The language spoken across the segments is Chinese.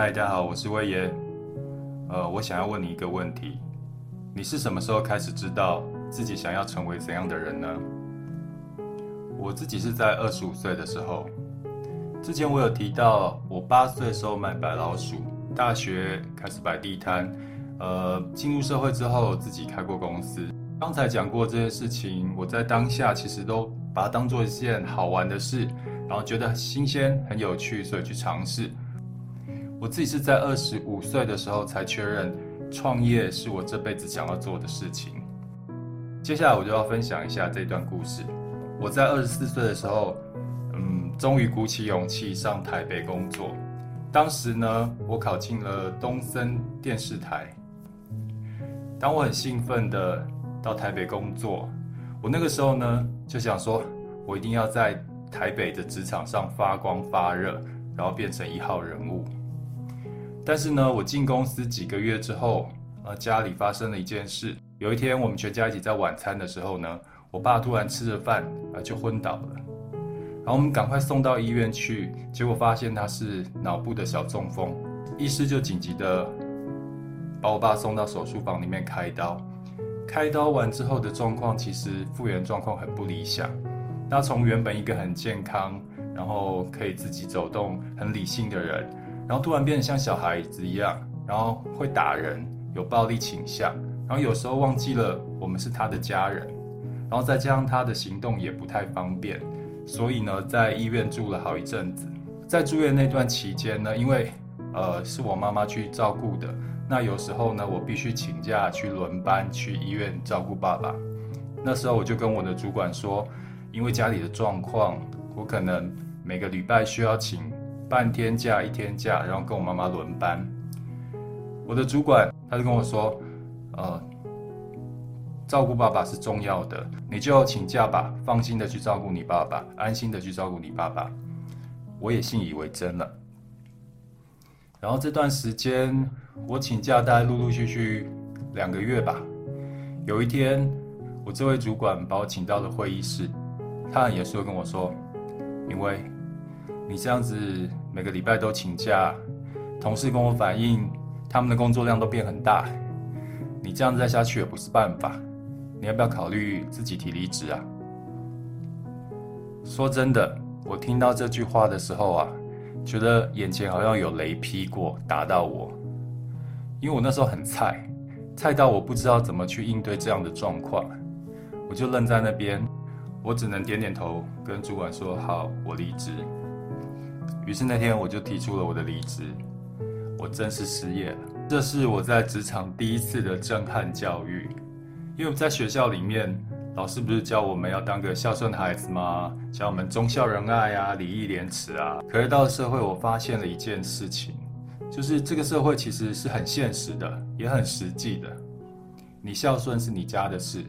嗨，大家好，我是威爷。呃，我想要问你一个问题：你是什么时候开始知道自己想要成为怎样的人呢？我自己是在二十五岁的时候。之前我有提到，我八岁的时候买白老鼠，大学开始摆地摊，呃，进入社会之后自己开过公司。刚才讲过这些事情，我在当下其实都把它当做一件好玩的事，然后觉得新鲜、很有趣，所以去尝试。我自己是在二十五岁的时候才确认，创业是我这辈子想要做的事情。接下来我就要分享一下这段故事。我在二十四岁的时候。嗯终于鼓起勇气上台北工作。当时呢，我考进了东森电视台。当我很兴奋的到台北工作，我那个时候呢就想说，我一定要在台北的职场上发光发热，然后变成一号人物。但是呢，我进公司几个月之后，呃，家里发生了一件事。有一天，我们全家一起在晚餐的时候呢，我爸突然吃着饭，呃，就昏倒了。然后我们赶快送到医院去，结果发现他是脑部的小中风，医师就紧急的把我爸送到手术房里面开刀。开刀完之后的状况其实复原状况很不理想。那从原本一个很健康，然后可以自己走动、很理性的人，然后突然变得像小孩子一样，然后会打人，有暴力倾向，然后有时候忘记了我们是他的家人，然后再加上他的行动也不太方便。所以呢，在医院住了好一阵子。在住院那段期间呢，因为呃是我妈妈去照顾的，那有时候呢，我必须请假去轮班去医院照顾爸爸。那时候我就跟我的主管说，因为家里的状况，我可能每个礼拜需要请半天假、一天假，然后跟我妈妈轮班。我的主管他就跟我说，呃。照顾爸爸是重要的，你就请假吧，放心的去照顾你爸爸，安心的去照顾你爸爸。我也信以为真了。然后这段时间我请假，大概陆陆续续两个月吧。有一天，我这位主管把我请到了会议室，他很严肃的跟我说：“明威，你这样子每个礼拜都请假，同事跟我反映他们的工作量都变很大，你这样再下去也不是办法。”你要不要考虑自己提离职啊？说真的，我听到这句话的时候啊，觉得眼前好像有雷劈过，打到我。因为我那时候很菜，菜到我不知道怎么去应对这样的状况，我就愣在那边，我只能点点头，跟主管说好，我离职。于是那天我就提出了我的离职，我正式失业了。这是我在职场第一次的震撼教育。因为在学校里面，老师不是教我们要当个孝顺的孩子吗？教我们忠孝仁爱啊，礼义廉耻啊。可是到了社会，我发现了一件事情，就是这个社会其实是很现实的，也很实际的。你孝顺是你家的事，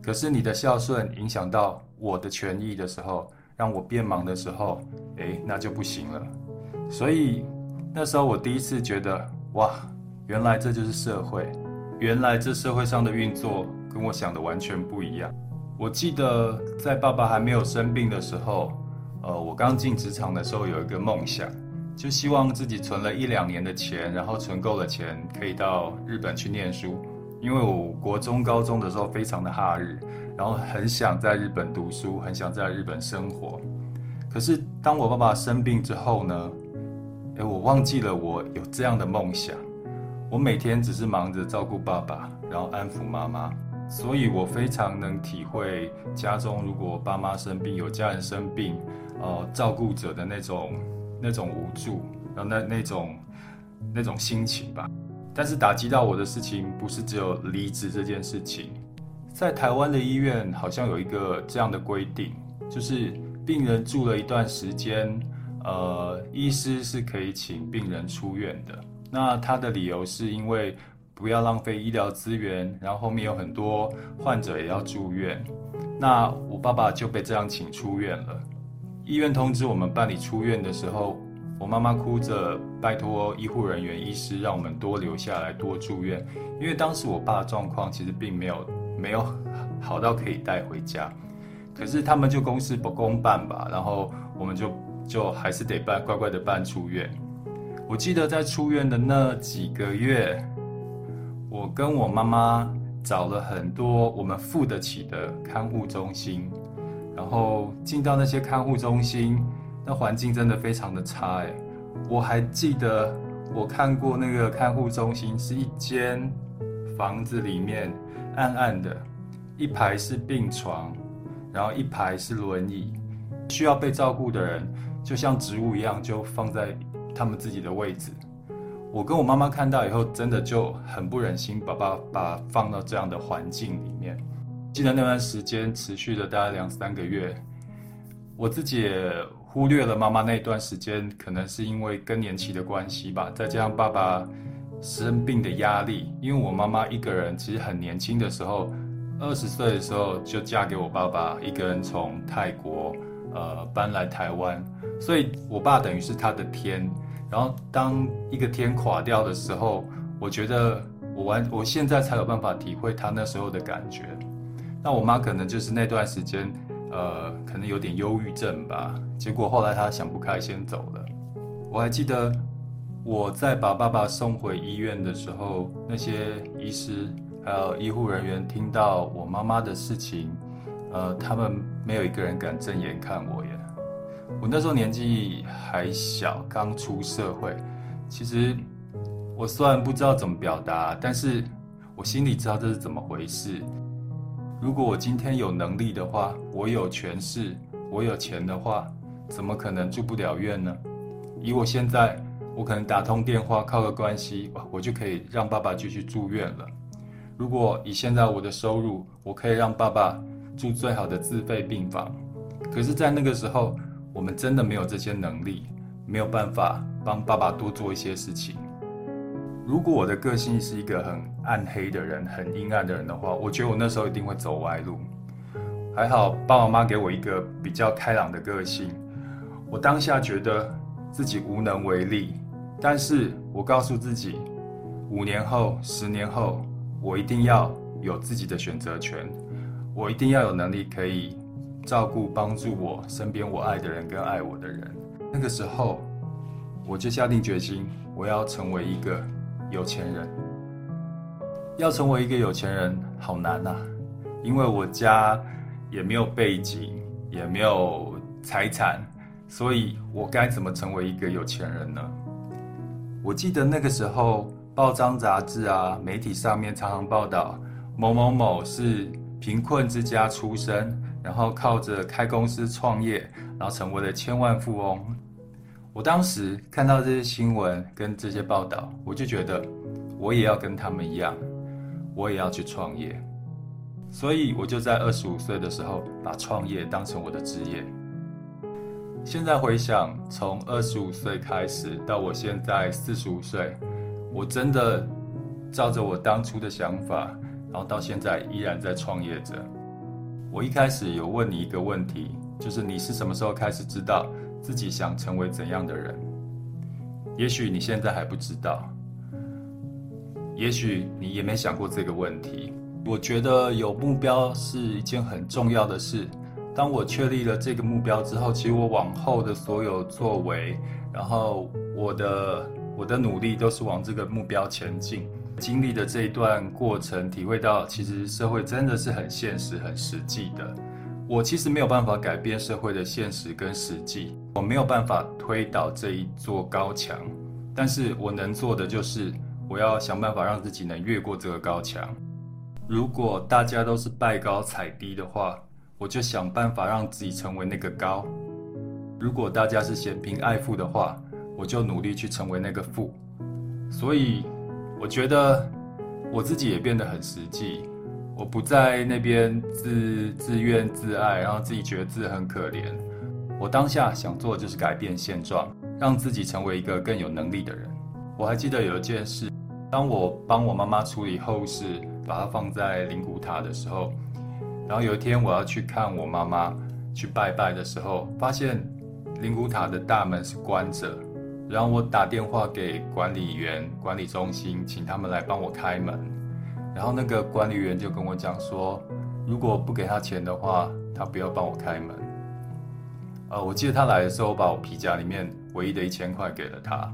可是你的孝顺影响到我的权益的时候，让我变忙的时候，诶，那就不行了。所以那时候我第一次觉得，哇，原来这就是社会，原来这社会上的运作。跟我想的完全不一样。我记得在爸爸还没有生病的时候，呃，我刚进职场的时候有一个梦想，就希望自己存了一两年的钱，然后存够了钱，可以到日本去念书。因为我国中、高中的时候非常的哈日，然后很想在日本读书，很想在日本生活。可是当我爸爸生病之后呢，诶，我忘记了我有这样的梦想。我每天只是忙着照顾爸爸，然后安抚妈妈。所以我非常能体会家中如果爸妈生病，有家人生病，呃，照顾者的那种那种无助，然后那那种那种心情吧。但是打击到我的事情不是只有离职这件事情，在台湾的医院好像有一个这样的规定，就是病人住了一段时间，呃，医师是可以请病人出院的。那他的理由是因为。不要浪费医疗资源，然后后面有很多患者也要住院，那我爸爸就被这样请出院了。医院通知我们办理出院的时候，我妈妈哭着拜托医护人员、医师让我们多留下来、多住院，因为当时我爸状况其实并没有没有 好到可以带回家，可是他们就公事不公办吧，然后我们就就还是得办，乖乖的办出院。我记得在出院的那几个月，我跟我妈妈找了很多我们付得起的看护中心，然后进到那些看护中心，那环境真的非常的差哎。我还记得我看过那个看护中心是一间房子里面暗暗的，一排是病床，然后一排是轮椅，需要被照顾的人就像植物一样，就放在他们自己的位置。我跟我妈妈看到以后，真的就很不忍心把爸爸放到这样的环境里面。记得那段时间持续了大概两三个月，我自己也忽略了妈妈那段时间，可能是因为更年期的关系吧，再加上爸爸生病的压力。因为我妈妈一个人其实很年轻的时候，二十岁的时候就嫁给我爸爸，一个人从泰国呃搬来台湾，所以我爸等于是他的天。然后当一个天垮掉的时候，我觉得我完，我现在才有办法体会他那时候的感觉。那我妈可能就是那段时间，呃，可能有点忧郁症吧。结果后来她想不开，先走了。我还记得我在把爸爸送回医院的时候，那些医师还有医护人员听到我妈妈的事情，呃，他们没有一个人敢正眼看我耶。我那时候年纪还小，刚出社会。其实我虽然不知道怎么表达，但是我心里知道这是怎么回事。如果我今天有能力的话，我有权势，我有钱的话，怎么可能住不了院呢？以我现在，我可能打通电话，靠个关系，我就可以让爸爸继续住院了。如果以现在我的收入，我可以让爸爸住最好的自费病房。可是，在那个时候，我们真的没有这些能力，没有办法帮爸爸多做一些事情。如果我的个性是一个很暗黑的人，很阴暗的人的话，我觉得我那时候一定会走歪路。还好爸爸妈妈给我一个比较开朗的个性，我当下觉得自己无能为力，但是我告诉自己，五年后、十年后，我一定要有自己的选择权，我一定要有能力可以。照顾帮助我身边我爱的人跟爱我的人，那个时候我就下定决心，我要成为一个有钱人。要成为一个有钱人好难呐，因为我家也没有背景，也没有财产，所以我该怎么成为一个有钱人呢？我记得那个时候报章杂志啊，媒体上面常常报道某某某是贫困之家出身。然后靠着开公司创业，然后成为了千万富翁。我当时看到这些新闻跟这些报道，我就觉得我也要跟他们一样，我也要去创业。所以我就在二十五岁的时候把创业当成我的职业。现在回想，从二十五岁开始到我现在四十五岁，我真的照着我当初的想法，然后到现在依然在创业着。我一开始有问你一个问题，就是你是什么时候开始知道自己想成为怎样的人？也许你现在还不知道，也许你也没想过这个问题。我觉得有目标是一件很重要的事。当我确立了这个目标之后，其实我往后的所有作为，然后我的我的努力都是往这个目标前进。经历的这一段过程，体会到其实社会真的是很现实、很实际的。我其实没有办法改变社会的现实跟实际，我没有办法推倒这一座高墙，但是我能做的就是，我要想办法让自己能越过这个高墙。如果大家都是拜高踩低的话，我就想办法让自己成为那个高；如果大家是嫌贫爱富的话，我就努力去成为那个富。所以。我觉得我自己也变得很实际，我不在那边自自怨自艾，然后自己觉得自己很可怜。我当下想做的就是改变现状，让自己成为一个更有能力的人。我还记得有一件事，当我帮我妈妈处理后事，把它放在灵骨塔的时候，然后有一天我要去看我妈妈去拜拜的时候，发现灵骨塔的大门是关着。然后我打电话给管理员、管理中心，请他们来帮我开门。然后那个管理员就跟我讲说，如果不给他钱的话，他不要帮我开门。呃，我记得他来的时候，把我皮夹里面唯一的一千块给了他。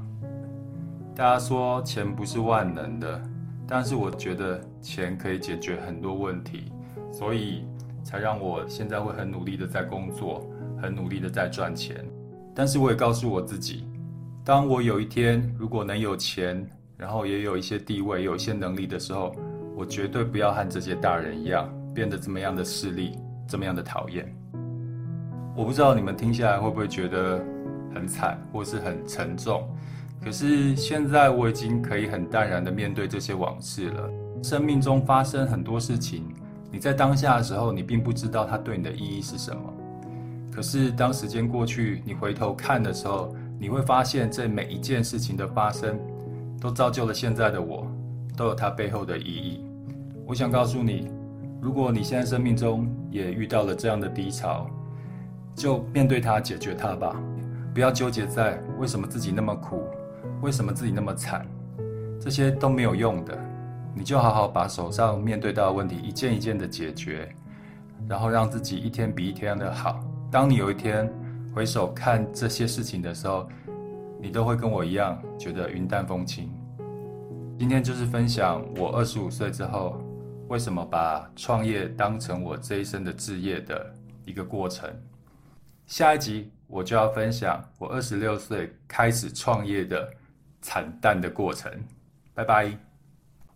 大家说钱不是万能的，但是我觉得钱可以解决很多问题，所以才让我现在会很努力的在工作，很努力的在赚钱。但是我也告诉我自己，当我有一天如果能有钱，然后也有一些地位，有一些能力的时候，我绝对不要和这些大人一样，变得这么样的势利，这么样的讨厌。我不知道你们听下来会不会觉得很惨，或是很沉重。可是现在我已经可以很淡然的面对这些往事了。生命中发生很多事情，你在当下的时候，你并不知道它对你的意义是什么。可是当时间过去，你回头看的时候，你会发现这每一件事情的发生，都造就了现在的我，都有它背后的意义。我想告诉你，如果你现在生命中也遇到了这样的低潮，就面对它，解决它吧，不要纠结在为什么自己那么苦，为什么自己那么惨，这些都没有用的。你就好好把手上面对到的问题一件一件的解决，然后让自己一天比一天的好。当你有一天回首看这些事情的时候，你都会跟我一样觉得云淡风轻。今天就是分享我二十五岁之后，为什么把创业当成我这一生的志业的一个过程。下一集我就要分享我二十六岁开始创业的惨淡的过程，拜拜。